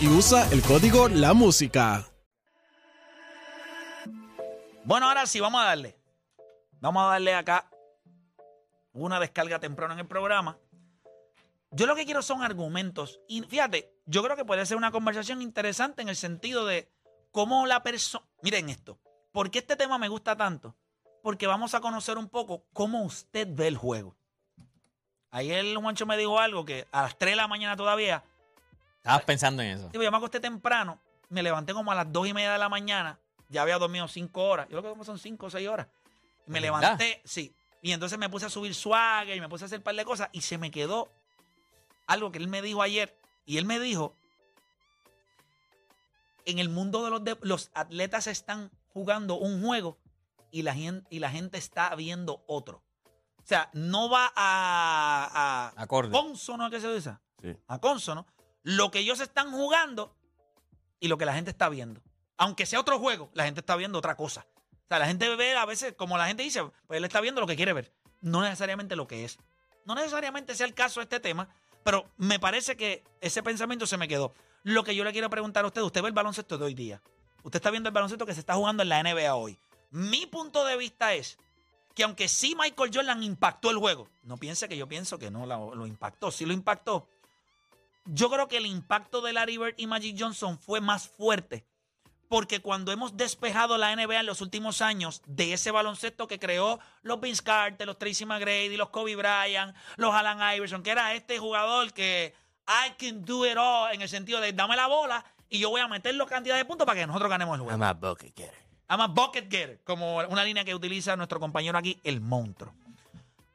Y usa el código La Música. Bueno, ahora sí, vamos a darle. Vamos a darle acá una descarga temprano en el programa. Yo lo que quiero son argumentos. Y fíjate, yo creo que puede ser una conversación interesante en el sentido de cómo la persona... Miren esto. ¿Por qué este tema me gusta tanto? Porque vamos a conocer un poco cómo usted ve el juego. Ayer el Juancho me dijo algo que a las 3 de la mañana todavía Estabas pensando en eso. Digo, yo me acosté temprano, me levanté como a las dos y media de la mañana, ya había dormido cinco horas. Yo lo que son cinco o seis horas. Me ¿De levanté, sí. Y entonces me puse a subir swagger y me puse a hacer un par de cosas y se me quedó algo que él me dijo ayer. Y él me dijo, en el mundo de los, de- los atletas están jugando un juego y la, gente, y la gente está viendo otro. O sea, no va a, a Acorde. consono, ¿qué se dice? Sí. A consono. Lo que ellos están jugando y lo que la gente está viendo. Aunque sea otro juego, la gente está viendo otra cosa. O sea, la gente ve a veces, como la gente dice, pues él está viendo lo que quiere ver, no necesariamente lo que es. No necesariamente sea el caso este tema, pero me parece que ese pensamiento se me quedó. Lo que yo le quiero preguntar a usted, usted ve el baloncesto de hoy día. Usted está viendo el baloncesto que se está jugando en la NBA hoy. Mi punto de vista es que aunque sí Michael Jordan impactó el juego, no piense que yo pienso que no lo, lo impactó, sí lo impactó. Yo creo que el impacto de Larry Bird y Magic Johnson fue más fuerte porque cuando hemos despejado la NBA en los últimos años de ese baloncesto que creó los Vince Carter, los Tracy McGrady, los Kobe Bryant, los Alan Iverson, que era este jugador que I can do it all en el sentido de dame la bola y yo voy a meter la cantidad de puntos para que nosotros ganemos el juego. I'm a bucket getter. I'm a bucket getter, como una línea que utiliza nuestro compañero aquí, el monstruo.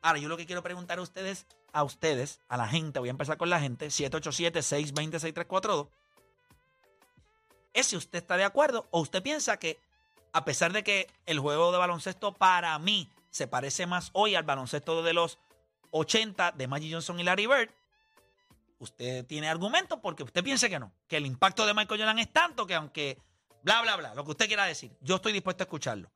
Ahora, yo lo que quiero preguntar a ustedes, a ustedes, a la gente, voy a empezar con la gente, 787-620-6342, es si usted está de acuerdo o usted piensa que, a pesar de que el juego de baloncesto para mí se parece más hoy al baloncesto de los 80 de Magic Johnson y Larry Bird, usted tiene argumentos porque usted piensa que no, que el impacto de Michael Jordan es tanto que aunque bla, bla, bla, lo que usted quiera decir, yo estoy dispuesto a escucharlo.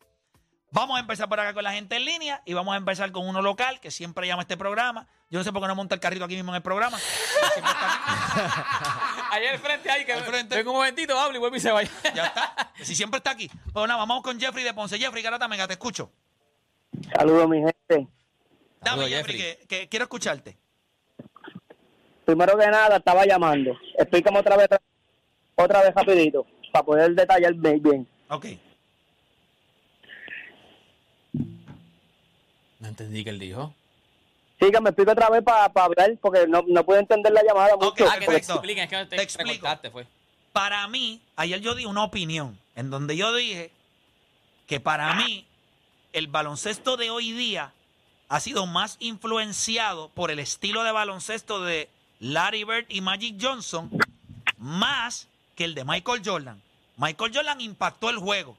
Vamos a empezar por acá con la gente en línea y vamos a empezar con uno local que siempre llama a este programa. Yo no sé por qué no monta el carrito aquí mismo en el programa. pero siempre está aquí. Allá al frente ahí, que Al frente. venga un momentito, habla y vuelve y se vaya. Ya está. Si siempre está aquí. Pues nada, vamos con Jeffrey de Ponce. Jeffrey, Garata, mega, te escucho. Saludos, mi gente. Dame, Saludos, Jeffrey, Jeffrey. que, que quiero escucharte. Primero que nada, estaba llamando. Explícame otra vez, otra vez rapidito, para poder detallar bien. bien. Ok. No entendí que él dijo. Sí, que me explique otra vez para hablar, porque no, no puedo entender la llamada mucho. Ok, Ah, que te expliquen, es que no te, explico. fue. Para mí, ayer yo di una opinión en donde yo dije que para mí el baloncesto de hoy día ha sido más influenciado por el estilo de baloncesto de Larry Bird y Magic Johnson más que el de Michael Jordan. Michael Jordan impactó el juego,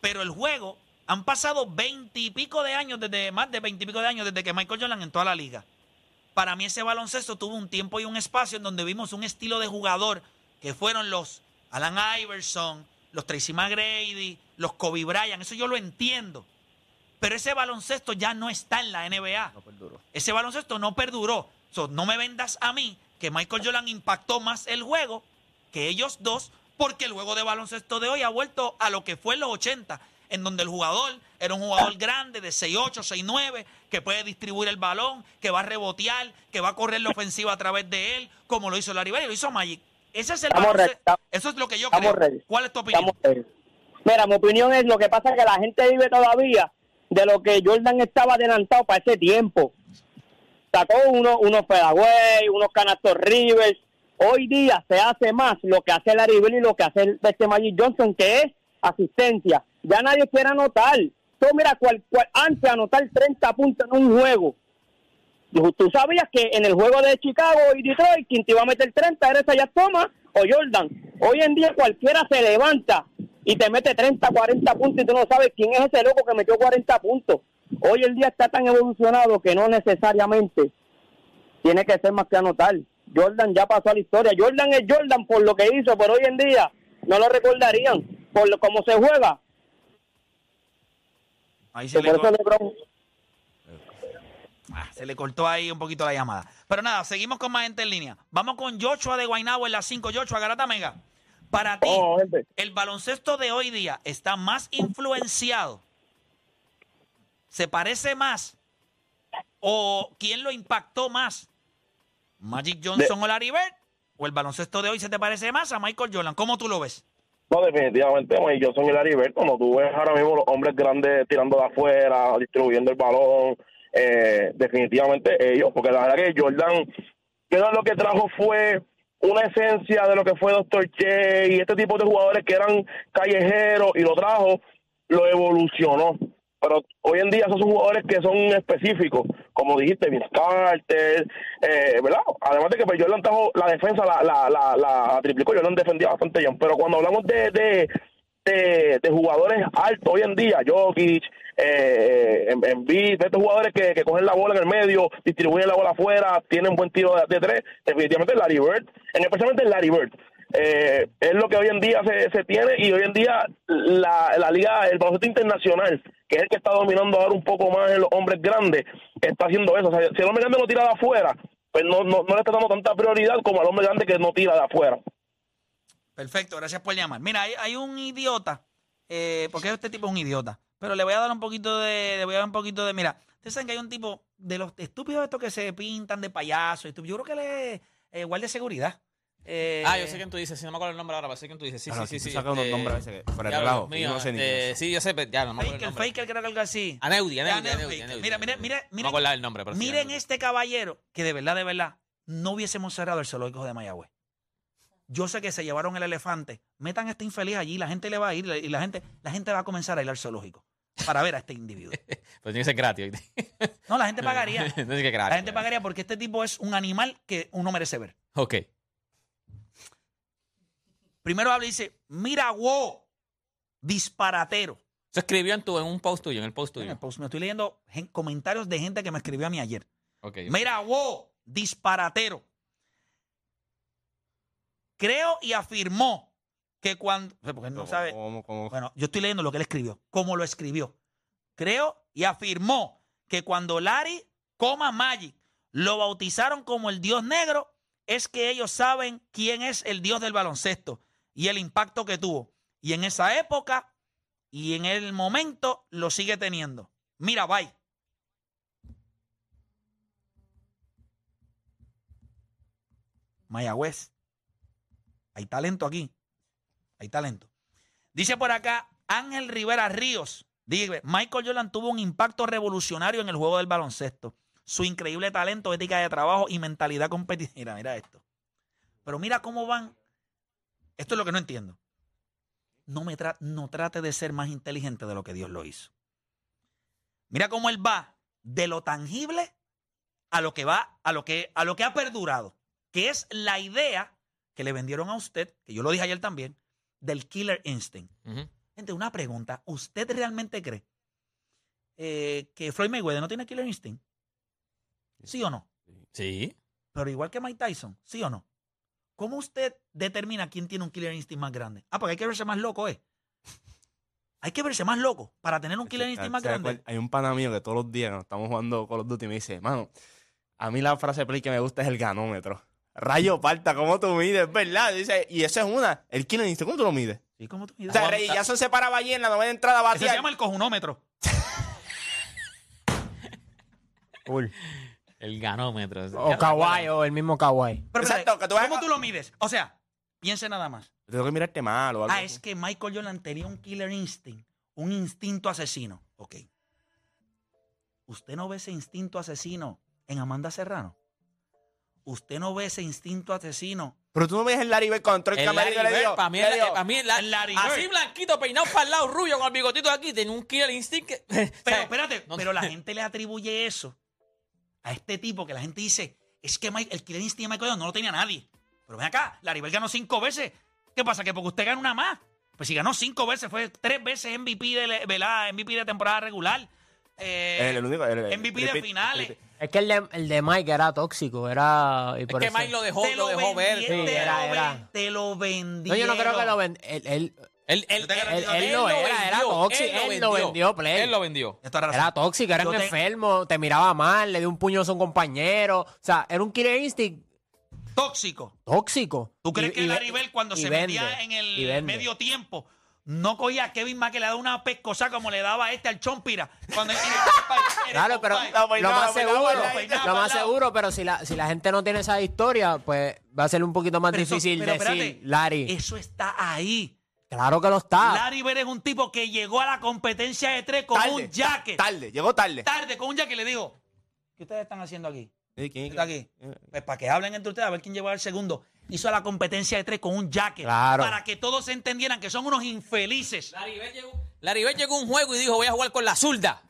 pero el juego han pasado veinte y pico de años, desde más de veinte y pico de años desde que Michael Jordan entró a la liga. Para mí ese baloncesto tuvo un tiempo y un espacio en donde vimos un estilo de jugador que fueron los Alan Iverson, los Tracy McGrady, los Kobe Bryant, eso yo lo entiendo. Pero ese baloncesto ya no está en la NBA. No perduró. Ese baloncesto no perduró. So, no me vendas a mí que Michael Jordan impactó más el juego que ellos dos, porque el juego de baloncesto de hoy ha vuelto a lo que fue en los 80. En donde el jugador era un jugador grande de 6'8, 6'9, que puede distribuir el balón, que va a rebotear, que va a correr la ofensiva a través de él, como lo hizo Bird y lo hizo Magic. Ese es el Eso es lo que yo creo. ready. ¿Cuál es tu opinión? Mira, mi opinión es lo que pasa es que la gente vive todavía de lo que Jordan estaba adelantado para ese tiempo. Sacó uno, unos Fedaway, unos canastos Rivers. Hoy día se hace más lo que hace Larry y lo que hace este Magic Johnson, que es asistencia. Ya nadie quiere anotar. Tú mira, cual, cual- antes anotar 30 puntos en un juego. Tú sabías que en el juego de Chicago y Detroit, quien te iba a meter 30 era ya Thomas o Jordan. Hoy en día cualquiera se levanta y te mete 30, 40 puntos y tú no sabes quién es ese loco que metió 40 puntos. Hoy el día está tan evolucionado que no necesariamente tiene que ser más que anotar. Jordan ya pasó a la historia. Jordan es Jordan por lo que hizo, pero hoy en día no lo recordarían por lo, cómo se juega. Ahí se le, eso cor- LeBron ah, se le cortó ahí un poquito la llamada. Pero nada, seguimos con más gente en línea. Vamos con Joshua de Guaynabo en las 5. Joshua, Garata Mega. Para ti, Oh, el baloncesto de hoy día está más influenciado. ¿Se parece más? ¿O quién lo impactó más? ¿Magic Johnson o Larry Bird? ¿O el baloncesto de hoy se te parece más a Michael Jordan? ¿Cómo tú lo ves? No, definitivamente, Mike Johnson y Larry Bird, como tú ves ahora mismo los hombres grandes tirando de afuera, distribuyendo el balón, eh, definitivamente ellos, porque la verdad que Jordan, que lo que trajo fue una esencia de lo que fue Dr. J y este tipo de jugadores que eran callejeros y lo trajo, lo evolucionó. Pero hoy en día esos son jugadores que son específicos, como dijiste, Vince Carter, eh, ¿verdad? Además de que pues, Jordan trajo la defensa, la, la, la, la triplicó, Jordan defendía bastante bien. Pero cuando hablamos de, de, de, jugadores altos hoy en día, Jokic, eh, en, en beat, estos jugadores que, que cogen la bola en el medio, distribuyen la bola afuera, tienen buen tiro de, de tres, definitivamente Larry Bird, en especialmente Larry Bird. Eh, es lo que hoy en día se, se tiene y hoy en día la, la liga, el baloncesto internacional, que es el que está dominando ahora un poco más en los hombres grandes, está haciendo eso. Si el hombre grande no tira de afuera, pues no, no, no le está dando tanta prioridad como al hombre grande que no tira de afuera. Perfecto, gracias por llamar. Mira, hay, hay un idiota, eh, porque este tipo es un idiota, pero le voy a dar un poquito de, le voy a dar un poquito de, mira, ustedes saben que hay un tipo de los estúpidos estos que se pintan de payaso, yo creo que le es eh, guardia de seguridad. Eh, Ah, yo sé quién tú dices. Si no me acuerdo el nombre ahora, pero sé quién tú dices. Sí, Claro, sí, sí. sí, sacas unos este, nombres a veces que- fuera de ya, relajo, Dios mío, yo no sé ni este, quién es. Sí, yo sé, pero ya no me acuerdo el Faker, nombre. Faker, creo que algo así. Aneudi, Aneudi, Aneudi, Aneudi, Faker. Aneudi, Mira, mira, mira, No me mira. acuerdo el nombre, pero sí, Miren Aneudi. este caballero que de verdad, de verdad, no hubiésemos cerrado el zoológico de Mayagüez. Yo sé que se llevaron el elefante. Metan a este infeliz allí, la gente le va a ir y la gente, la gente va a comenzar a ir al zoológico para ver a este individuo. Pero tiene que ser gratis. ¿oíste? No, la gente pagaría. no tiene que gratis. La gente pagaría porque este tipo es un animal que uno merece ver. Ok. Primero habla y dice, mira, wow, disparatero. Se escribió en, tu, en un post tuyo, en el post En el tuyo. post me estoy leyendo gen- comentarios de gente que me escribió a mí ayer. Ok. Mira, wow, disparatero. Creo y afirmó que cuando... Porque él no ¿Cómo- sabe... cómo- cómo- Bueno, yo estoy leyendo lo que él escribió, cómo lo escribió. Creo y afirmó que cuando Larry coma Magic lo bautizaron como el dios negro, es que ellos saben quién es el dios del baloncesto y el impacto que tuvo. Y en esa época y en el momento lo sigue teniendo. Mira, bye. Mayagüez. Hay talento aquí. Hay talento. Dice por acá Ángel Rivera Ríos. Dice, Michael Jordan tuvo un impacto revolucionario en el juego del baloncesto. Su increíble talento, ética de trabajo y mentalidad competitiva. Mira, mira esto. Pero mira cómo van. Esto es lo que no entiendo. No, me tra- no trate de ser más inteligente de lo que Dios lo hizo. Mira cómo él va de lo tangible a lo que va, a lo que, a lo que ha perdurado, que es la idea que le vendieron a usted, que yo lo dije ayer también, del killer instinct. Gente, una pregunta. ¿Usted realmente cree eh, que Floyd Mayweather no tiene killer instinct? ¿Sí o no? Sí. Pero igual que Mike Tyson, ¿sí o no? ¿Cómo usted determina quién tiene un killer instinct más grande? Ah, porque hay que verse más loco, ¿eh? Hay que verse más loco para tener un killer instinct más ¿Sabes grande. cuál? Hay un pana mío que todos los días nos estamos jugando Call of Duty me dice, mano, a mí la frase play que me gusta es el ganómetro. Rayo parta, ¿cómo tú mides? ¿Verdad? Dice, y esa es una. El killer instinct, ¿cómo tú lo mides? Sí, como tú O sea, Jackson se paraba allí en la novena entrada Eso se llama el cojunómetro. El ganómetro. O Kawhi, o el mismo Kawhi. Pero, Exacto, que tú vas ¿Cómo a- tú lo mides? O sea, piense nada más. Tengo que mirarte mal o algo. Ah, así. es que Michael Jordan tenía un killer instinct, un instinto asesino. Ok. ¿Usted no ve ese instinto asesino en Amanda Serrano? ¿Usted no ve ese instinto asesino? Pero tú no ves el Larry Bird cuando entró el, El camerino le dijo, para mí, le el- dijo, para mí la- El Larry así Bird. blanquito, peinado para el lado, rubio, con el bigotito de aquí, tenía un killer instinct que... Pero espérate, no- pero la gente le atribuye eso a este tipo que la gente dice, es que Mike- el killer instinct de Michael Jordan no lo tenía nadie. Pero ven acá, Larry Bird ganó cinco veces. ¿Qué pasa? Que porque usted gana una más. Pues si ganó cinco veces, fue tres veces MVP de, ¿verdad? MVP de temporada regular. Eh, El, el único. el- el- MVP de finales. repeat. Es que el de, el de Mike era tóxico, era... Y Es por que eso- Mike lo dejó, te lo dejó ver. Sí, te, era- lo era. te lo vendí. No, yo no creo que lo ven... Él, él- Él, él, él- lo era, era tóxico, él lo vendió, play. Él lo vendió. era tóxico, era Yo un te- enfermo, te miraba mal, le dio un puño a un compañero. O sea, era un killer instinct Tóxico. tóxico. ¿Tú crees Y- que Bell cuando se vende, metía en el medio tiempo no cogía a Kevin más que le daba una pescosa como le daba a este al Chompira? Cuando Claro, pero lo más seguro, lo más seguro, pero si la, si la gente no tiene esa historia, pues va a ser un poquito más Pero eso- difícil pero decir, espérate, Larry. Eso está ahí. Claro que lo está. Larry Bird es un tipo que llegó a la competencia de tres con Tarde, un jacket. Tarde, llegó tarde. Tarde, con un jacket. Le digo, ¿qué ustedes están haciendo aquí? Sí, ¿quién- ¿Qué está aquí? Pues para que hablen entre ustedes, a ver quién llegó al segundo. Hizo la competencia de tres con un jacket. Claro. Para que todos entendieran que son unos infelices. Larry Bird llegó, Larry Bird llegó a un juego y dijo, voy a jugar con la zurda.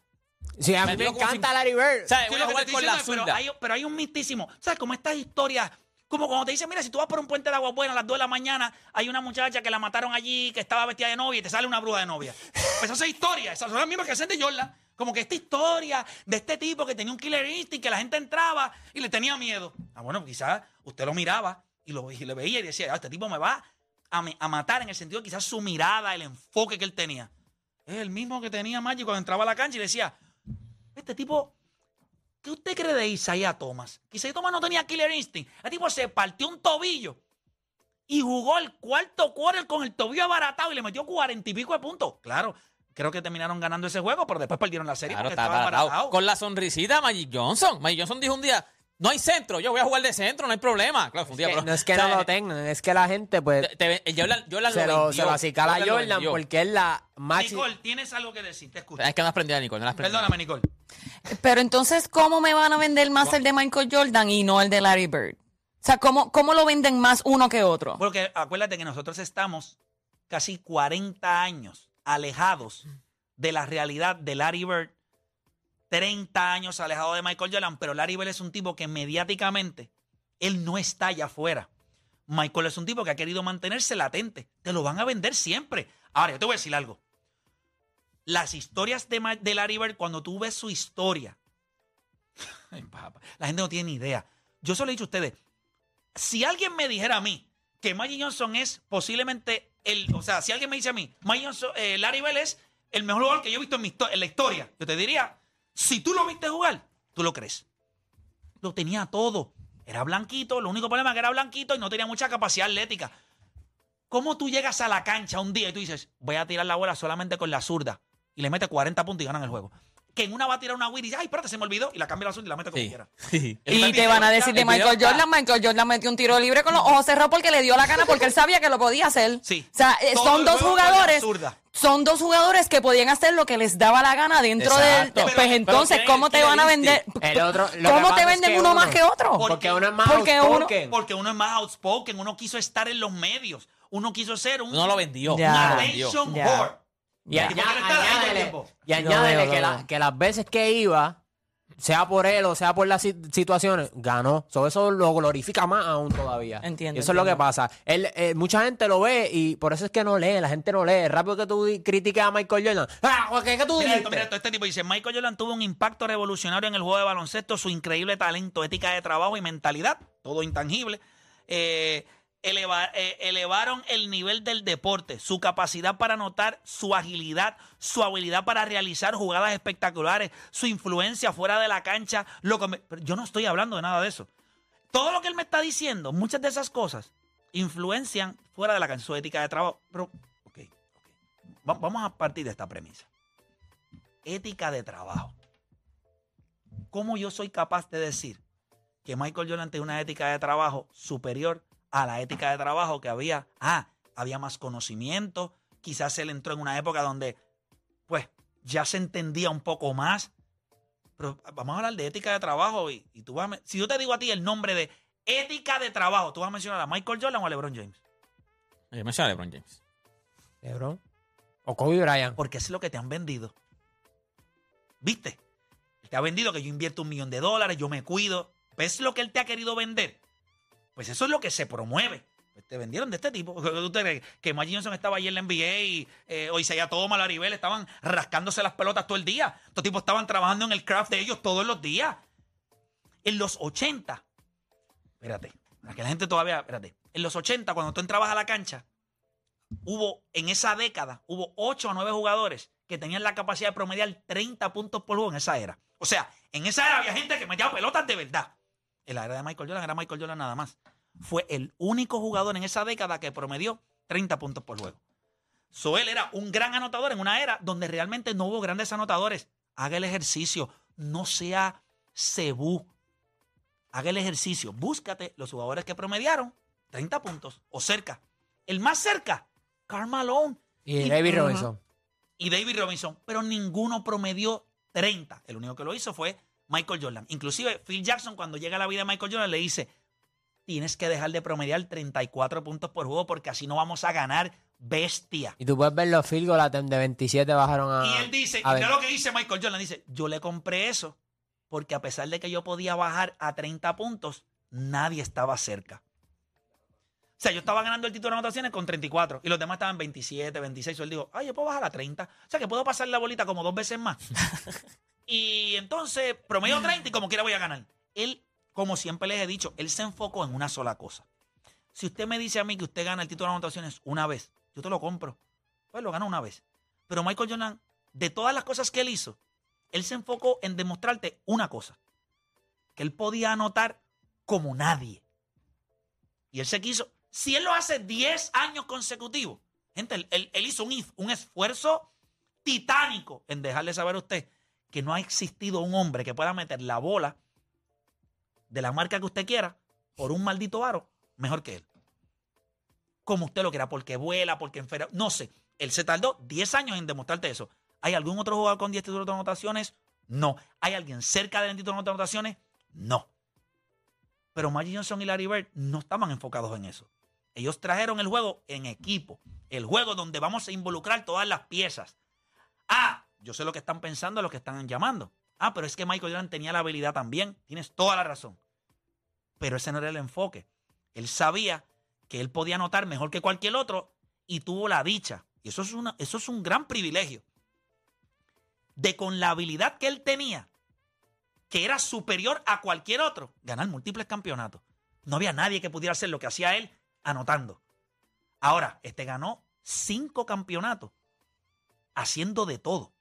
Sí, a mí me encanta Larry Bird. ¿Sabes? Sí, Voy a jugar con la es, pero zurda. hay, pero hay un mistísimo. ¿Sabes? Como estas historias, como cuando te dicen, mira, si tú vas por un puente de agua bueno a las 2 de la mañana, hay una muchacha que la mataron allí, que estaba vestida de novia y te sale una bruja de novia. Pues esas historias, esas son las mismas que hacen de Jordan. Como que esta historia de este tipo que tenía un killer instinct, que la gente entraba y le tenía miedo. Ah, bueno, quizás usted lo miraba y lo y le veía y decía, ah, este tipo me va a, me- a matar en el sentido de quizás su mirada, el enfoque que él tenía. Es el mismo que tenía Magic cuando entraba a la cancha y decía, este tipo ¿Qué usted cree de Isaiah Thomas? Que Isaiah Thomas no tenía killer instinct. El tipo se partió un tobillo y jugó el cuarto quarter con el tobillo abaratado y le metió cuarenta y pico de puntos. Claro, creo que terminaron ganando ese juego, pero después perdieron la serie Claro, porque está estaba baratado. abaratado. Con la sonrisita Magic Johnson. Magic Johnson dijo un día, no hay centro, yo voy a jugar de centro, no hay problema. Claro, fue un día, Que pero- no es que o sea, no lo tengan, es que la gente, pues, te- te- el Jordan, Jordan se lo lo, vendió. se lo acicala a Jordan porque es la máxima. Nicole, tienes algo que decir, te escucho. Es que no has aprendido, Nicole, no has. Perdóname, Nicole. Pero entonces, ¿cómo me van a vender más el de Michael Jordan y no el de Larry Bird? O sea, ¿cómo, cómo lo venden más uno que otro? Porque acuérdate que nosotros estamos casi 40 años alejados de la realidad de Larry Bird, 30 años alejado de Michael Jordan, pero Larry Bird es un tipo que mediáticamente él no está allá afuera. Michael es un tipo que ha querido mantenerse latente. Te lo van a vender siempre. Ahora, yo te voy a decir algo. Las historias de, de Larry Bird, cuando tú ves su historia, la gente no tiene ni idea. Yo solo he dicho a ustedes, si alguien me dijera a mí que Magic Johnson es posiblemente el, o sea, si alguien me dice a mí, Magic Johnson, eh, Larry Bell es el mejor jugador que yo he visto en, mi en la historia, yo te diría, si tú lo viste jugar, tú lo crees. Lo tenía todo. Era blanquito, lo único problema es que era blanquito y no tenía mucha capacidad atlética. ¿Cómo tú llegas a la cancha un día y tú dices, voy a tirar la bola solamente con la zurda y le mete 40 puntos y ganan el juego? Que en una va a tirar una win y dice, ay, espérate, se me olvidó y la cambia la zurda y la mete como Sí. quiera. Sí. Y te van a decir de Michael Jordan, Michael Jordan metió un tiro libre con los ojos cerrados porque le dio la gana, porque él sabía que lo podía hacer. Sí. O sea, eh, Todo son el dos juego jugadores, son dos jugadores que podían hacer lo que les daba la gana dentro Exacto. del... Pero- Pues pero entonces, ¿cómo te van a vender? instinct. El otro- lo que ¿Cómo pasa te es venden que uno uno- más que otro? Por- Porque uno es más Porque uno- outspoken. Porque uno es más outspoken, uno quiso estar en los medios, uno quiso ser un, No lo vendió. Ya. un no lo vendió. attention Ya. whore. Y Ya. añá- añádele, y añádele lo que, la- que las veces que iba, sea por él o sea por las si- situaciones, ganó. So, eso lo glorifica más aún todavía. Entiendo, Y eso es lo que entiendo. pasa. Él, eh, mucha gente lo ve y por eso es que no lee, la gente no lee. Rápido que tú criticas a Michael Jordan. Ah, ¿qué, qué tú Mira dijiste? esto, mira esto, este tipo dice, Michael Jordan tuvo un impacto revolucionario en el juego de baloncesto, su increíble talento, ética de trabajo y mentalidad, todo intangible, eh, eh, elevaron el nivel del deporte, su capacidad para anotar, su agilidad, su habilidad para realizar jugadas espectaculares, su influencia fuera de la cancha. Lo que me- yo no estoy hablando de nada de eso. Todo lo que él me está diciendo, muchas de esas cosas, influencian fuera de la cancha, su ética de trabajo. Pero, ok. va- vamos a partir de esta premisa. Ética de trabajo. ¿Cómo yo soy capaz de decir que Michael Jordan tiene una ética de trabajo superior a la ética de trabajo que había? Ah, había más conocimiento. Quizás él entró en una época donde, pues, ya se entendía un poco más. Pero vamos a hablar de ética de trabajo y, y tú vas a... me- Si yo te digo a ti el nombre de ética de trabajo, ¿tú vas a mencionar a Michael Jordan o a LeBron James? Yo mencioné a LeBron James. LeBron. O Kobe Bryant. Porque es lo que te han vendido. ¿Viste? Te ha vendido que yo invierto un millón de dólares, yo me cuido. ¿Ves lo que él te ha querido vender? Pues eso es lo que se promueve. Pues te vendieron de este tipo. ¿Tú te crees que Magic Johnson estaba allí en la NBA y eh, hoy se haya todo Laribel estaban rascándose las pelotas todo el día? Estos tipos estaban trabajando en el craft de ellos todos los días. En los 80, espérate, para la gente todavía, espérate, en los 80 cuando tú entrabas a la cancha, hubo en esa década, hubo 8 o 9 jugadores que tenían la capacidad de promediar 30 puntos por juego en esa era. O sea, en esa era había gente que metía pelotas de verdad. En la era de Michael Jordan era Michael Jordan nada más. Fue el único jugador en esa década que promedió 30 puntos por juego. So, él era un gran anotador en una era donde realmente no hubo grandes anotadores. Haga el ejercicio, no sea cebú. Haga el ejercicio, búscate los jugadores que promediaron 30 puntos o cerca. El más cerca, Karl Malone Y David. Robinson. y David Robinson, pero ninguno promedió 30. El único que lo hizo fue Michael Jordan. Inclusive Phil Jackson cuando llega a la vida de Michael Jordan le dice, tienes que dejar de promediar 34 puntos por juego porque así no vamos a ganar bestia. Y tú puedes ver los field goals de 27 bajaron a. Y él dice, a y ver. lo que dice Michael Jordan, dice, yo le compré eso porque a pesar de que yo podía bajar a 30 puntos, nadie estaba cerca. O sea, yo estaba ganando el título de anotaciones con 34 y los demás estaban 27, 26. O él dijo, ay, yo puedo bajar a 30. O sea, que puedo pasar la bolita como dos veces más. y entonces, promedio 30 y como quiera voy a ganar. Él, como siempre les he dicho, él se enfocó en una sola cosa. Si usted me dice a mí que usted gana el título de anotaciones una vez, yo te lo compro. Pues lo gana una vez. Pero Michael Jordan, de todas las cosas que él hizo, él se enfocó en demostrarte una cosa. Que él podía anotar como nadie. Y él se quiso. Si él lo hace 10 años consecutivos, gente, él, él- hizo un, un esfuerzo titánico en dejarle saber a usted que no ha existido un hombre que pueda meter la bola de la marca que usted quiera por un maldito aro mejor que él. Como usted lo quiera, porque vuela, porque enferma, no sé. Él se tardó 10 años en demostrarte eso. ¿Hay algún otro jugador con 10 títulos de anotaciones? No. ¿Hay alguien cerca del título de anotaciones? No. Pero Magic Johnson y Larry Bird no estaban enfocados en eso. Ellos trajeron el juego en equipo. El juego donde vamos a involucrar todas las piezas. Ah, yo sé lo que están pensando, lo que están llamando. Ah, pero es que Michael Jordan tenía la habilidad también. Tienes toda la razón. Pero ese no era el enfoque. Él sabía que él podía anotar mejor que cualquier otro y tuvo la dicha. Y eso es, una, eso es un gran privilegio. De con la habilidad que él tenía, que era superior a cualquier otro, ganar múltiples campeonatos. No había nadie que pudiera hacer lo que hacía él anotando. Ahora, este ganó cinco campeonatos haciendo de todo.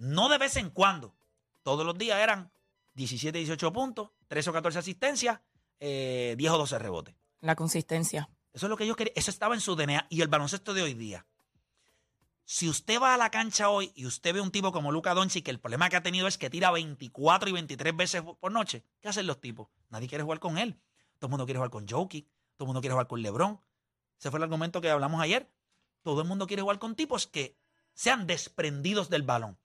No de vez en cuando. Todos los días eran 17, 18 puntos, 13 o 14 asistencias, eh, 10 o 12 rebotes. La consistencia. Eso es lo que ellos querían. Eso estaba en su DNA. Y el baloncesto de hoy día. Si usted va a la cancha hoy y usted ve un tipo como Luca Doncic, que el problema que ha tenido es que tira 24 y 23 veces por noche, ¿qué hacen los tipos? Nadie quiere jugar con él. Todo el mundo quiere jugar con Jokic. Todo el mundo quiere jugar con LeBron. Ese fue el argumento que hablamos ayer. Todo el mundo quiere jugar con tipos que sean desprendidos del balón.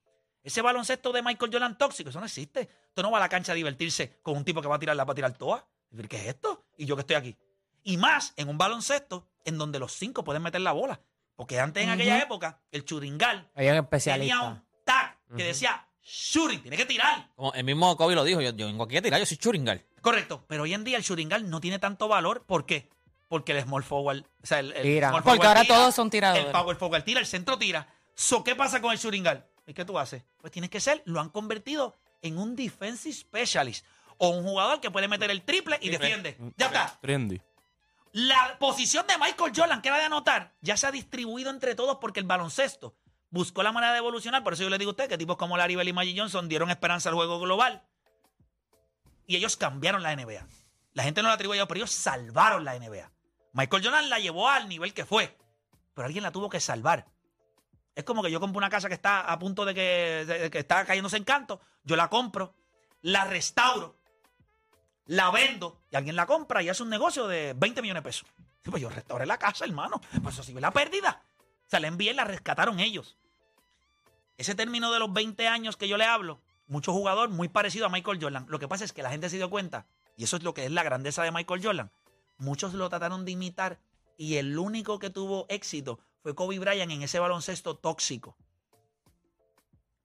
Ese baloncesto de Michael Jordan tóxico, eso no existe. Usted no va a la cancha a divertirse con un tipo que va a tirar la va a tirar toa. ¿Qué es esto? Y yo que estoy aquí. Y más en un baloncesto en donde los cinco pueden meter la bola. Porque antes en aquella época, el churingal Habían tenía un tag que decía shooting, tiene que tirar. Como el mismo Kobe lo dijo, yo, yo vengo aquí a tirar, yo soy churingal. Correcto. Pero hoy en día el churingal no tiene tanto valor. ¿Por qué? Porque el small forward, o sea, el, el Tira. Porque ahora tira, todos son tiradores. El power forward tira, el centro tira. So, ¿Qué pasa con el churingal? ¿Y qué tú haces? Pues tienes que ser, lo han convertido en un defensive specialist o un jugador que puede meter el triple y defiende. Ya está. Trendy. La posición de Michael Jordan, que era de anotar, ya se ha distribuido entre todos porque el baloncesto buscó la manera de evolucionar. Por eso yo le digo a usted que tipos como Larry Bell y Magic Johnson dieron esperanza al juego global. Y ellos cambiaron la NBA. La gente no la atribuye a ellos, pero ellos salvaron la NBA. Michael Jordan la llevó al nivel que fue. Pero alguien la tuvo que salvar. Es como que yo compro una casa que está a punto de que, que está cayéndose en canto, yo la compro, la restauro, la vendo y alguien la compra y hace un negocio de 20 millones de pesos. Sí, Pues yo restauré la casa, hermano. Pues eso sí la pérdida. O sea, la envié y la rescataron ellos. Ese término de los 20 años que yo le hablo, mucho jugador muy parecido a Michael Jordan. Lo que pasa es que la gente se dio cuenta, y eso es lo que es la grandeza de Michael Jordan. Muchos lo trataron de imitar y el único que tuvo éxito fue Kobe Bryant en ese baloncesto tóxico.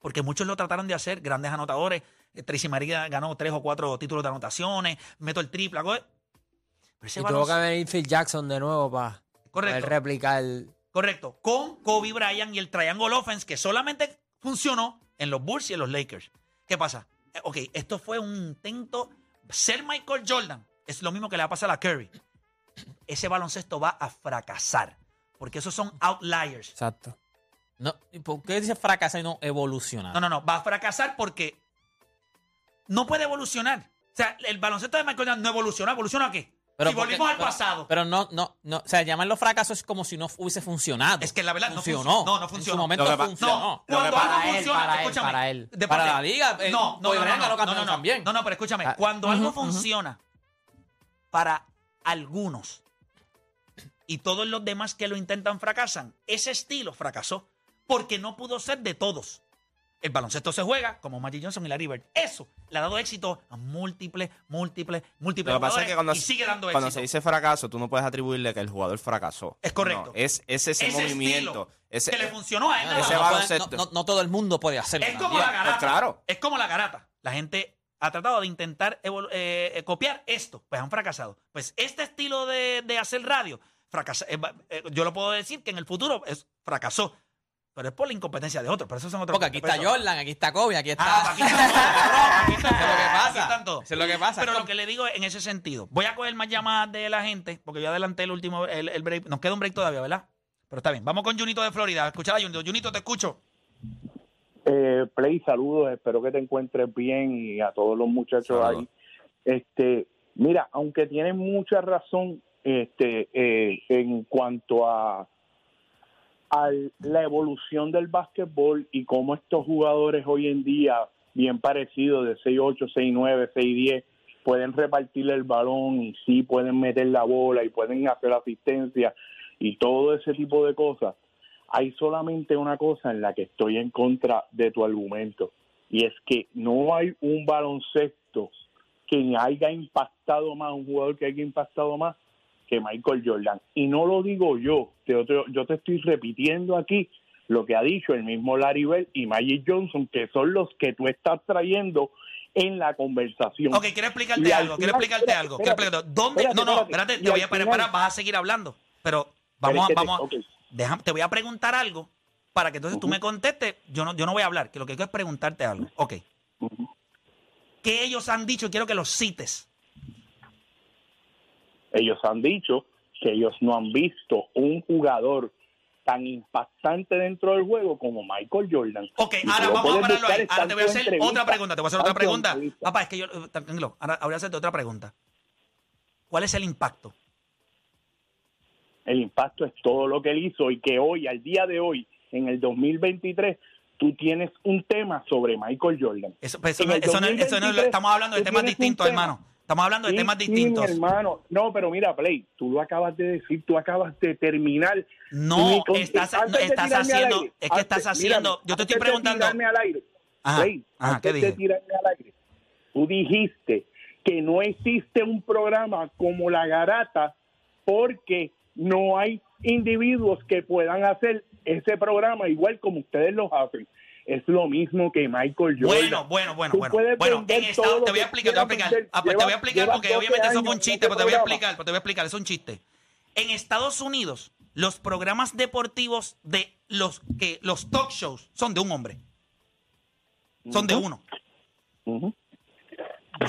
Porque muchos lo trataron de hacer, grandes anotadores. Eh, Tracy María ganó tres o cuatro títulos de anotaciones, meto el triple. Pero ese Y tuvo que venir Phil Jackson de nuevo para Correcto. replicar. Correcto. Con Kobe Bryant y el Triangle Offense que solamente funcionó en los Bulls y en los Lakers. ¿Qué pasa? Eh, Ok, esto fue un intento. Ser Michael Jordan es lo mismo que le va a pasar a Curry. Ese baloncesto va a fracasar. Porque esos son outliers. Exacto. No, ¿y ¿Por qué dice fracasar y no evolucionar? No, no, no. Va a fracasar porque no puede evolucionar. O sea, el baloncesto de Michael Jordan no evolucionó. ¿Evolucionó a qué? si porque- volvimos al pero- pasado. Pero no, no, no. O sea, llamarlo fracaso es como si no hubiese funcionado. Es que la verdad no funcionó. funcionó. No, no En su funcionó. momento Lo que funcionó. No, cuando para algo él, funciona, para él, escúchame. para él. de Para la liga, eh, no, no, no, no, no, no, no, también. no, no, pero escúchame, Ah, cuando ujú, algo ujú. funciona para algunos y todos los demás que lo intentan fracasan, ese estilo fracasó porque no pudo ser de todos. El baloncesto se juega como Magic Johnson y Larry Bird. Eso le ha dado éxito a múltiples, múltiples, múltiples Lo que pasa es que cuando, y sigue dando cuando éxito. se dice fracaso, tú no puedes atribuirle que el jugador fracasó. Es correcto. No, es, es ese, Ese movimiento. estilo ese, que le funcionó a él. Ese no baloncesto. no- no- no todo el mundo puede hacerlo. Es como la garata. Pues claro. Es como la garata. La gente ha tratado de intentar eh, eh, copiar esto, pues han fracasado. Pues este estilo de, de hacer radio, fracasa, eh, eh, yo lo puedo decir que en el futuro es, fracasó. Pero es por la incompetencia de otros. Pero eso son otros Porque aquí está Jordan, aquí está Kobe, aquí está. Ah, aquí cabrón, aquí están Eso es lo que todos, pasa. aquí están todos. Eso es lo que pasa. Pero lo que le digo es en ese sentido. Voy a coger más llamadas de la gente, porque yo adelanté el último, el, el break. Nos queda un break todavía, ¿verdad? Pero está bien. Vamos con Junito de Florida. Escuchar a Junito. Junito, te escucho. Eh, Play, saludos, espero que te encuentres bien y a todos los muchachos Saludos. ahí. Este, mira, aunque tienen mucha razón este, eh, en cuanto a, a la evolución del básquetbol y cómo estos jugadores hoy en día, bien parecidos de 6'8, 6'9, 6'10, pueden repartir el balón y sí pueden meter la bola y pueden hacer asistencia y todo ese tipo de cosas hay solamente una cosa en la que estoy en contra de tu argumento y es que no hay un baloncesto que haya impactado más, un jugador que haya impactado más que Michael Jordan. Y no lo digo yo, te, otro- yo te estoy repitiendo aquí lo que ha dicho el mismo Larry Bell y Magic Johnson, que son los que tú estás trayendo en la conversación. Ok, quiero explicarte Y algo, quiero explicarte algo. Quiero explicarte. ¿Dónde? espérate, no, no, espérate. te voy a preparar, vas a seguir hablando. Pero vamos te- vamos, a- ok. déjame- te voy a preguntar algo para que entonces tú me contestes. Yo no, yo no voy a hablar, que lo que quiero es preguntarte algo. Ok. Ujú. ¿Qué ellos han dicho? Quiero que los cites. Ellos han dicho que ellos no han visto un jugador tan impactante dentro del juego como Michael Jordan. Ok, Y ahora vamos a pararlo ahí. Ahora te voy a hacer otra pregunta. Te voy a hacer otra pregunta. Papá, es que yo. Tranquilo, ahora ahora voy a hacerte otra pregunta. ¿Cuál es el impacto? El impacto es todo lo que él hizo y que hoy, al día de hoy, en el 2023, tú tienes un tema sobre Michael Jordan. Eso, pues, eso eso no- eso no es lo- 2023, estamos hablando de temas distintos, hermano. Estamos hablando de Sí, temas sí, distintos. mi hermano. No, pero mira, Play, tú lo acabas de decir, tú acabas de terminar. No, estás, de estás haciendo, aire, es que estás antes- haciendo, mírame, yo te estoy antes de preguntando. tirarme al aire, Ajá, Play, ajá, antes ¿qué de dije? tirarme al aire, tú dijiste que no existe un programa como La Garata porque no hay individuos que puedan hacer ese programa igual como ustedes lo hacen. Es lo mismo que Michael Jordan. Bueno, bueno, bueno, Tú bueno. Bueno, en Estado, lo te voy a explicar, te voy a explicar. vender. Ah, pues te voy a explicar porque 12 obviamente eso fue un chiste, pero te voy a explicar, pero te voy a explicar, es un chiste. En Estados Unidos, los programas deportivos de los que los talk shows son de un hombre. Son de uno.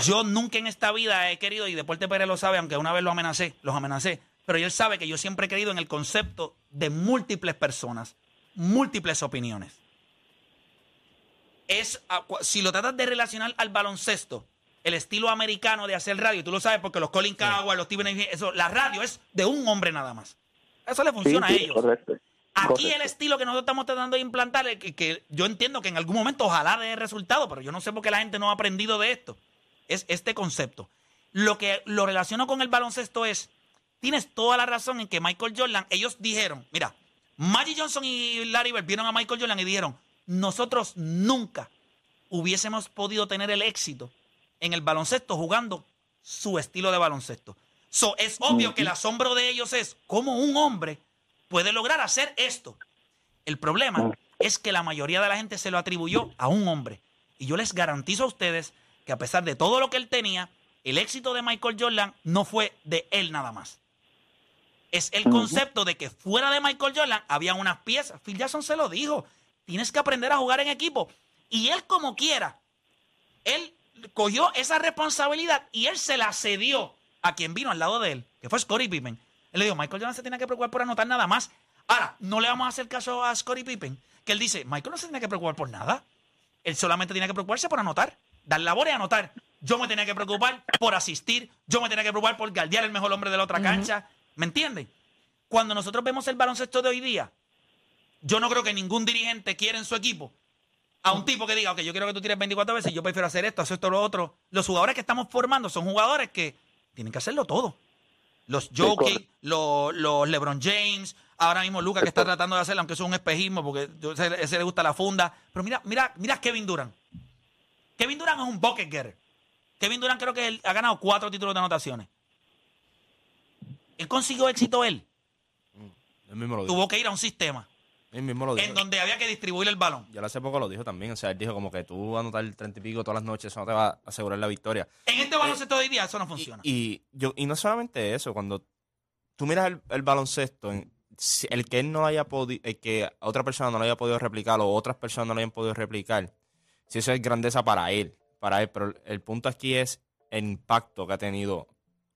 Yo nunca en esta vida he querido, y Deporte Pérez lo sabe, aunque una vez lo amenacé, los amenacé, pero él sabe que yo siempre he creído en el concepto de múltiples personas, múltiples opiniones. Es, si lo tratas de relacionar al baloncesto, el estilo americano de hacer radio, tú lo sabes porque los Colin Coward, los Steven eso, la radio es de un hombre nada más. Eso le funciona Sí, a ellos. correcto. Aquí Correcto. el estilo que nosotros estamos tratando de implantar, es que, que yo entiendo que en algún momento ojalá dé resultado, pero yo no sé por qué la gente no ha aprendido de esto. Es este concepto. Lo que lo relaciono con el baloncesto es, tienes toda la razón en que Michael Jordan, ellos dijeron, mira, Magic Johnson y Larry Bird vieron a Michael Jordan y dijeron, nosotros nunca hubiésemos podido tener el éxito en el baloncesto jugando su estilo de baloncesto. So, es obvio que el asombro de ellos es cómo un hombre puede lograr hacer esto. El problema es que la mayoría de la gente se lo atribuyó a un hombre. Y yo les garantizo a ustedes que a pesar de todo lo que él tenía, el éxito de Michael Jordan no fue de él nada más. Es el concepto de que fuera de Michael Jordan había unas piezas. Phil Jackson se lo dijo. Tienes que aprender a jugar en equipo. Y él como quiera, él cogió esa responsabilidad y él se la cedió a quien vino al lado de él, que fue Scottie Pippen. Él le dijo, Michael Jordan se tiene que preocupar por anotar nada más. Ahora, no le vamos a hacer caso a Scottie Pippen, que él dice, Michael no se tiene que preocupar por nada. Él solamente tiene que preocuparse por anotar, dar labores y anotar. Yo me tenía que preocupar por asistir, yo me tenía que preocupar por guardiar el mejor hombre de la otra cancha. ¿Me entienden? Cuando nosotros vemos el baloncesto de hoy día, yo no creo que ningún dirigente quiera en su equipo a un tipo que diga, ok, yo quiero que tú tires 24 veces, yo prefiero hacer esto, hacer esto, lo otro. Los jugadores que estamos formando son jugadores que tienen que hacerlo todo. Los Jokic, los, los LeBron James, ahora mismo Lucas que está tratando de hacerlo, aunque eso es un espejismo, porque yo- ese, ese le gusta la funda. Pero mira, mira, mira a Kevin Durant. Kevin Durant es un bucket getter. Kevin Durant creo que él ha ganado cuatro títulos de anotaciones. Él consiguió éxito él. Él mismo lo dijo. Tuvo que ir a un sistema Él mismo lo dijo. en donde había que distribuir el balón. Ya hace poco lo dijo también. O sea, él dijo como que tú anotar el 30 y pico todas las noches, eso no te va a asegurar la victoria. En este baloncesto de hoy día eso no funciona. Y, yo, y no solamente eso, cuando tú miras el, el baloncesto, en- el que él no haya podido, el que otra persona no lo haya podido replicar o otras personas no lo hayan podido replicar, si eso es grandeza para él, para él, pero el, el punto aquí es el impacto que ha tenido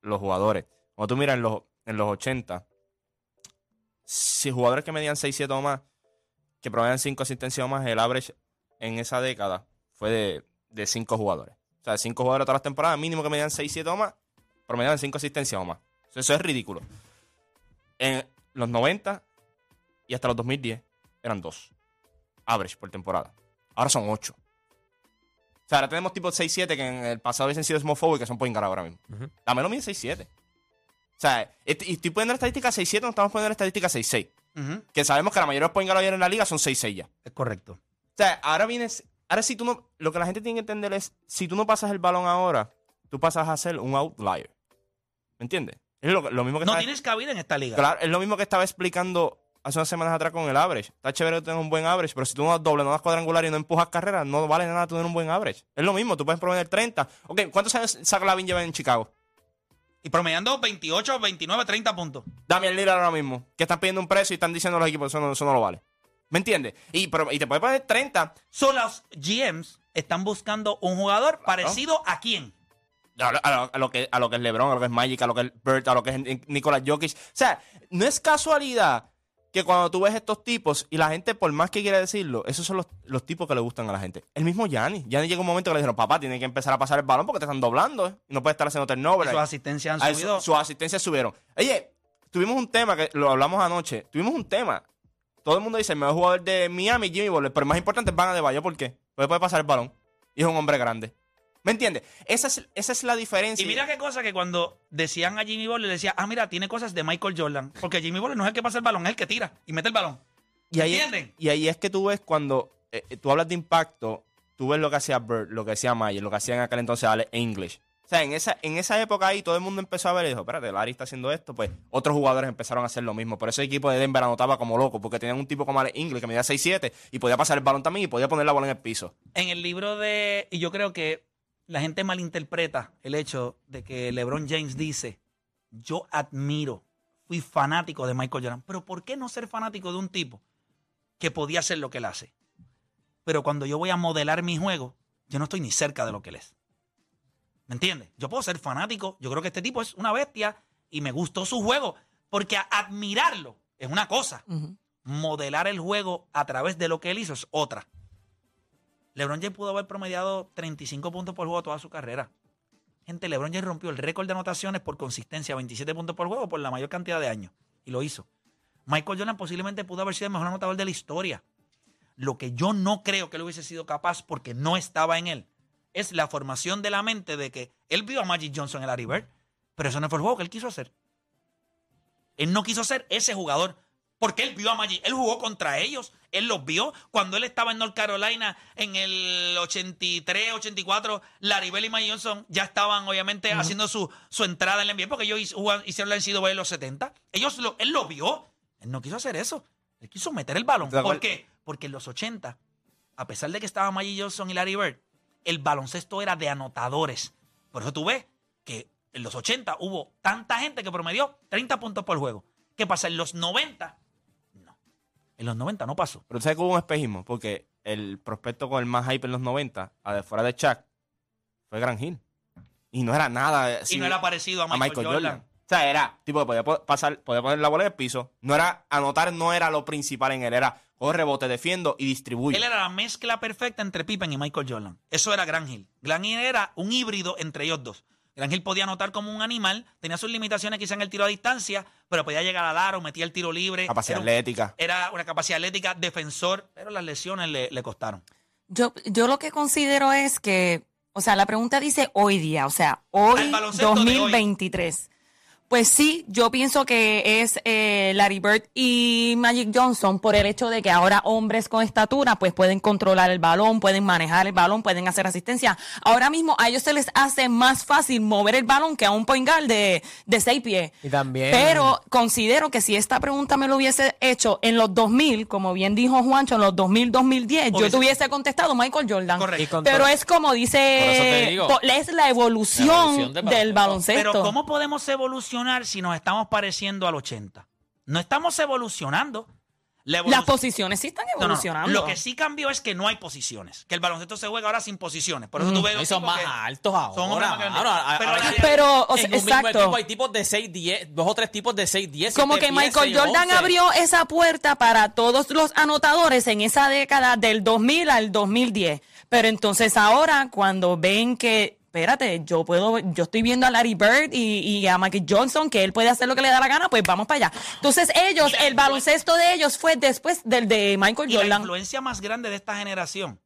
los jugadores. Cuando tú miras en los, en los 80, si jugadores que medían 6-7 o más, que proveían 5 asistencias o más, el average en esa década fue de, de 5 jugadores. O sea, 5 jugadores todas las temporadas, mínimo que medían 6-7 o más, promediaban 5 asistencias o más. Eso, eso es ridículo. En los 90 y hasta los 2010 eran 2. Average por temporada. Ahora son 8. O sea, ahora tenemos tipo 6-7 que en el pasado hubiesen sido small forward que son point guard ahora mismo. Ujú. La Melo mide 6-7. O sea, y estoy poniendo la estadística 6-7, no estamos poniendo la estadística 6-6. Ujú, Que sabemos que la mayoría de los point guard en la liga son 6-6 ya. Es correcto. O sea, ahora vienes. Ahora, si tú no. Lo que la gente tiene que entender es: si tú no pasas el balón ahora, tú pasas a ser un outlier. ¿Me entiendes? Es lo, lo mismo que No estaba- tienes cabida en esta liga. Claro, es lo mismo que estaba explicando hace unas semanas atrás con el average. Está chévere que tengas un buen average, pero si tú no das doble, no das cuadrangular y no empujas carreras, no vale nada tener un buen average. Es lo mismo, tú puedes prometer 30. Ok, ¿cuántos años Zach Lavin lleva en Chicago? Y promediando 28, 29, 30 puntos. Damian Lillard ahora mismo, que están pidiendo un precio y están diciendo a los equipos, eso no, eso no lo vale. ¿Me entiendes? Y, pero- y te puedes poner 30 Son los GMs están buscando un jugador parecido a quién. A lo, a lo- a lo que, a lo que es LeBron, a lo que es Magic, a lo que es Bert, a lo que es Nicolas Jokic. O sea, no es casualidad que cuando tú ves estos tipos y la gente, por más que quiera decirlo, esos son los, los tipos que le gustan a la gente. El mismo Gianni. Gianni llega un momento que le dijeron, papá, tiene que empezar a pasar el balón porque te están doblando ¿eh? no puedes estar haciendo turnover. Sus asistencias han subido. sus asistencias subieron. Oye, tuvimos un tema que lo hablamos anoche. Tuvimos un tema. Todo el mundo dice, el mejor jugador de Miami, Jimmy Butler. Pero el más importante es Van Adebayo. ¿Por qué? Porque puede pasar el balón. Y es un hombre grande. ¿Me entiendes? Esa es, esa es la diferencia. Y mira qué cosa que cuando decían a Jimmy Butler, le decía, ah, mira, tiene cosas de Michael Jordan. Porque Jimmy Butler no es el que pasa el balón, es el que tira y mete el balón. y ahí, ¿entienden? y ahí es que tú ves cuando eh, eh, tú hablas de impacto, tú ves lo que hacía Bird, lo que hacía Mayer, lo que hacía en aquel entonces Alex English. O sea, en esa, en esa época ahí todo el mundo empezó a ver y dijo, espérate, Larry está haciendo esto, pues otros jugadores empezaron a hacer lo mismo. Por eso el equipo de Denver anotaba como loco, porque tenían un tipo como Alex English que medía 6'7 y podía pasar el balón también y podía poner la bola en el piso. En el libro de. Y yo creo que la gente malinterpreta el hecho de que LeBron James dice: Yo admiro, fui fanático de Michael Jordan. Pero ¿por qué no ser fanático de un tipo que podía hacer lo que él hace? Pero cuando yo voy a modelar mi juego, yo no estoy ni cerca de lo que él es. ¿Me entiendes? Yo puedo ser fanático. Yo creo que este tipo es una bestia y me gustó su juego. Porque admirarlo es una cosa. Modelar el juego a través de lo que él hizo es otra. LeBron James pudo haber promediado 35 puntos por juego toda su carrera. Gente, LeBron James rompió el récord de anotaciones por consistencia, 27 puntos por juego por la mayor cantidad de años. Y lo hizo. Michael Jordan posiblemente pudo haber sido el mejor anotador de la historia. Lo que yo no creo que él hubiese sido capaz porque no estaba en él es la formación de la mente de que él vio a Magic Johnson en el Bird, pero eso no fue el juego que él quiso hacer. Él no quiso ser ese jugador porque él vio a Magic. Él jugó contra ellos. Él los vio. Cuando él estaba en North Carolina en el 83, 84, Larry Bell y Magic Johnson ya estaban obviamente haciendo su, su entrada en la NBA porque ellos jugaban- hicieron la NCAA en los 70. Ellos lo, él lo vio. Él no quiso hacer eso. Él quiso meter el balón. ¿De ¿Por qué? Porque en los 80, a pesar de que estaba Magic Johnson y Larry Bird, el baloncesto era de anotadores. Por eso tú ves que en los 80 hubo tanta gente que promedió 30 puntos por juego. ¿Qué pasa? En los 90, no. En los 90 no pasó. Pero ¿sabes que hubo un espejismo? Porque el prospecto con el más hype en los 90, a de fuera de Chuck, fue Gran Hill. Y no era nada. y así no era parecido a a Michael, Jordan. O sea, era tipo que podía po- pasar, podía poner la bola en el piso. No era, anotar no era lo principal en él, era coge rebote, defiendo y distribuye. Él era la mezcla perfecta entre Pippen y Michael Jordan. Eso era Gran Hill. Gran Hill era un híbrido entre ellos dos. Gran Hill podía anotar como un animal, tenía sus limitaciones quizá en el tiro a distancia, pero podía llegar al aro, metía el tiro libre. Capacidad era, un- atlética. era una capacidad atlética, defensor, pero las lesiones le, le costaron. Yo, yo lo que considero es que, o sea, la pregunta dice hoy día, o sea, hoy Al baloncesto de hoy. 2023. Pues sí, yo pienso que es eh, Larry Bird y Magic Johnson por el hecho de que ahora hombres con estatura pues pueden controlar el balón, pueden manejar el balón, pueden hacer asistencia. Ahora mismo a ellos se les hace más fácil mover el balón que a un point guard de, de seis pies. Y también. Pero considero que si esta pregunta me lo hubiese hecho en los 2000, como bien dijo Juancho, en los 2000, 2010, yo Hubiese- te hubiese contestado Michael Jordan. Correcto. Pero es como Por eso te dice, es la evolución, La evolución del del baloncesto. Pero ¿cómo podemos evolucionar si nos estamos pareciendo al 80? No estamos evolucionando. La Las posiciones sí están No, no, no. evolucionando. Lo que sí cambió es que no hay posiciones. Que el baloncesto se juega ahora sin posiciones. Por eso tú ves son más altos ahora. Son más Pero ahora Pero, o sea, en un mismo exacto. equipo hay tipos de 6, 10, dos o tres tipos de 6, 10. Como que Michael Jordan 11. abrió esa puerta para todos los anotadores en esa década del 2000 al 2010. Pero entonces ahora cuando ven que, espérate, yo puedo, yo estoy viendo a Larry Bird y, y a Michael Johnson que él puede hacer lo que le da la gana, pues vamos para allá. Entonces ellos, la el baloncesto de ellos fue después del de Michael Y la Jordan. influencia más grande de esta generación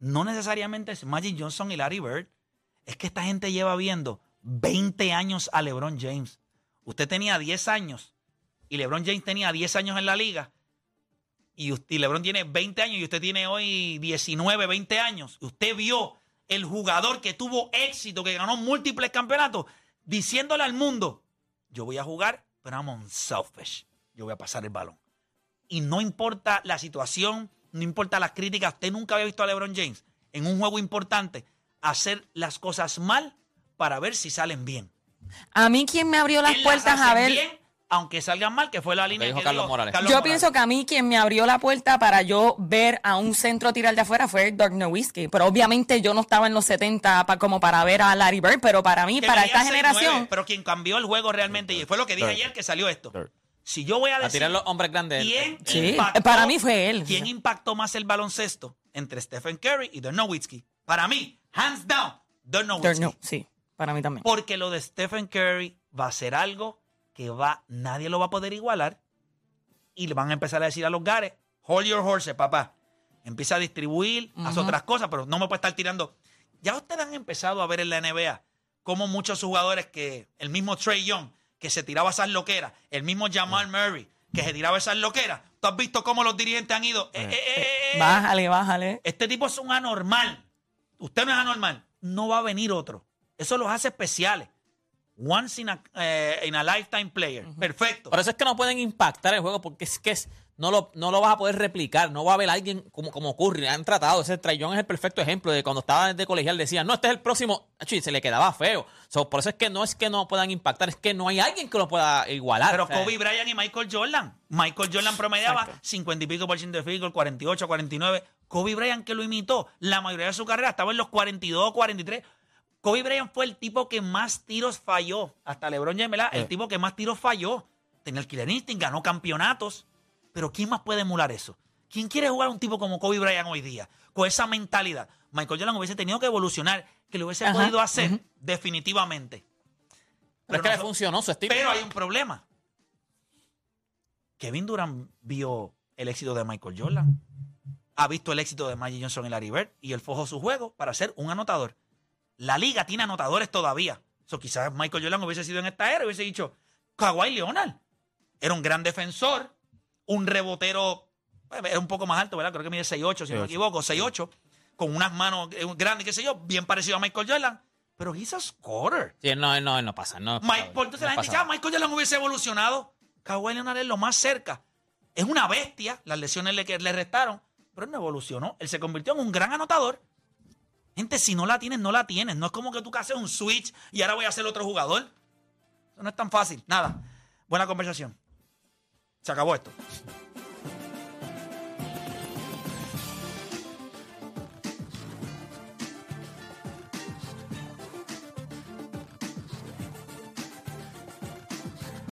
no necesariamente es Magic Johnson y Larry Bird. Es que esta gente lleva viendo 20 años a LeBron James. Usted tenía 10 años y LeBron James tenía 10 años en la liga. Y, usted- y LeBron tiene 20 años y usted tiene hoy 19, 20 años. Usted vio el jugador que tuvo éxito, que ganó múltiples campeonatos, diciéndole al mundo, yo voy a jugar, pero I'm unselfish. Yo voy a pasar el balón. Y no importa la situación, no importa las críticas, usted nunca había visto a LeBron James en un juego importante hacer las cosas mal para ver si salen bien. A mí quien me abrió las Él puertas a hace ver... bien, aunque salgan mal, que fue la línea dijo que Carlos dijo Morales. Yo Morales. pienso que a mí quien me abrió la puerta para yo ver a un centro tirar de afuera fue Dirk Nowitzki. Pero obviamente yo no estaba en los 70 pa- como para ver a Larry Bird, pero para mí, que para esta 6'9", generación... pero quien cambió el juego realmente, y fue lo que dije ayer que salió esto. Si yo voy a A decir tirar los hombres grandes. quién Sí, impactó- para mí fue él. ¿Quién impactó más el baloncesto entre Stephen Curry y Dirk Nowitzki? Para mí, hands down, Dirk Dirk Nowitzki. no- sí, para mí también. Porque lo de Stephen Curry va a ser algo que va, nadie lo va a poder igualar. Y le van a empezar a decir a los gares, hold your horses, papá. Empieza a distribuir, haz otras cosas, pero no me puede estar tirando. Ya ustedes han empezado a ver en la NBA como muchos jugadores que, el mismo Trey Young, que se tiraba esas loqueras, el mismo Jamal Murray, que se tiraba esas loqueras. ¿Tú has visto cómo los dirigentes han ido? "Eh, eh, eh, eh, Bájale, bájale. este tipo es un anormal. Usted no es anormal. No va a venir otro. Eso los hace especiales. Once in a, eh, in a lifetime player. Perfecto. Por eso es que no pueden impactar el juego, porque es que es- no, lo, no lo vas a poder replicar. No va a haber alguien como, como ocurre. Han tratado. Ese Trayón es el perfecto ejemplo de cuando estaba de colegial. Decían, no, este es el próximo. Y se le quedaba feo. So, por eso es que no es que no puedan impactar, es que no hay alguien que lo pueda igualar. Pero O sea, Kobe Bryant y Michael Jordan. Michael Jordan promediaba 50 y pico por ciento de field goal, 48, 49. Kobe Bryant que lo imitó, la mayoría de su carrera estaba en los 42, 43. Kobe Bryant fue el tipo que más tiros falló. Hasta LeBron James, ¿verdad? El tipo que más tiros falló. Tenía el killer instinct, ganó campeonatos. Pero ¿quién más puede emular eso? ¿Quién quiere jugar a un tipo como Kobe Bryant hoy día? Con esa mentalidad. Michael Jordan hubiese tenido que evolucionar, que lo hubiese Ajá, podido hacer definitivamente. pero es que le funcionó su estilo. pero hay un problema. Kevin Durant vio el éxito de Michael Jordan. Ha visto el éxito de Magic Johnson y Larry Bird y él forjó su juego para ser un anotador. La liga tiene anotadores todavía. So, quizás Michael Jordan hubiese sido en esta era y hubiese dicho Kawhi Leonard. Era un gran defensor, un rebotero, bueno, era un poco más alto, ¿verdad? Creo que mide 6'8, si no me 6'8. equivoco, 6'8, con unas manos eh, grandes, qué sé yo, bien parecido a Michael Jordan. Pero he's a scorer. Sí, no, no, no pasa. No, Mike, por entonces no la gente dice, ah, Michael Jordan hubiese evolucionado. Kawhi Leonard es lo más cerca. Es una bestia, las lesiones le, que le restaron, pero él no evolucionó. Él se convirtió en un gran anotador. Gente, si no la tienes, no la tienes. No es como que tú haces un switch y ahora voy a ser otro jugador. Eso no es tan fácil. Nada. Buena conversación. Se acabó esto.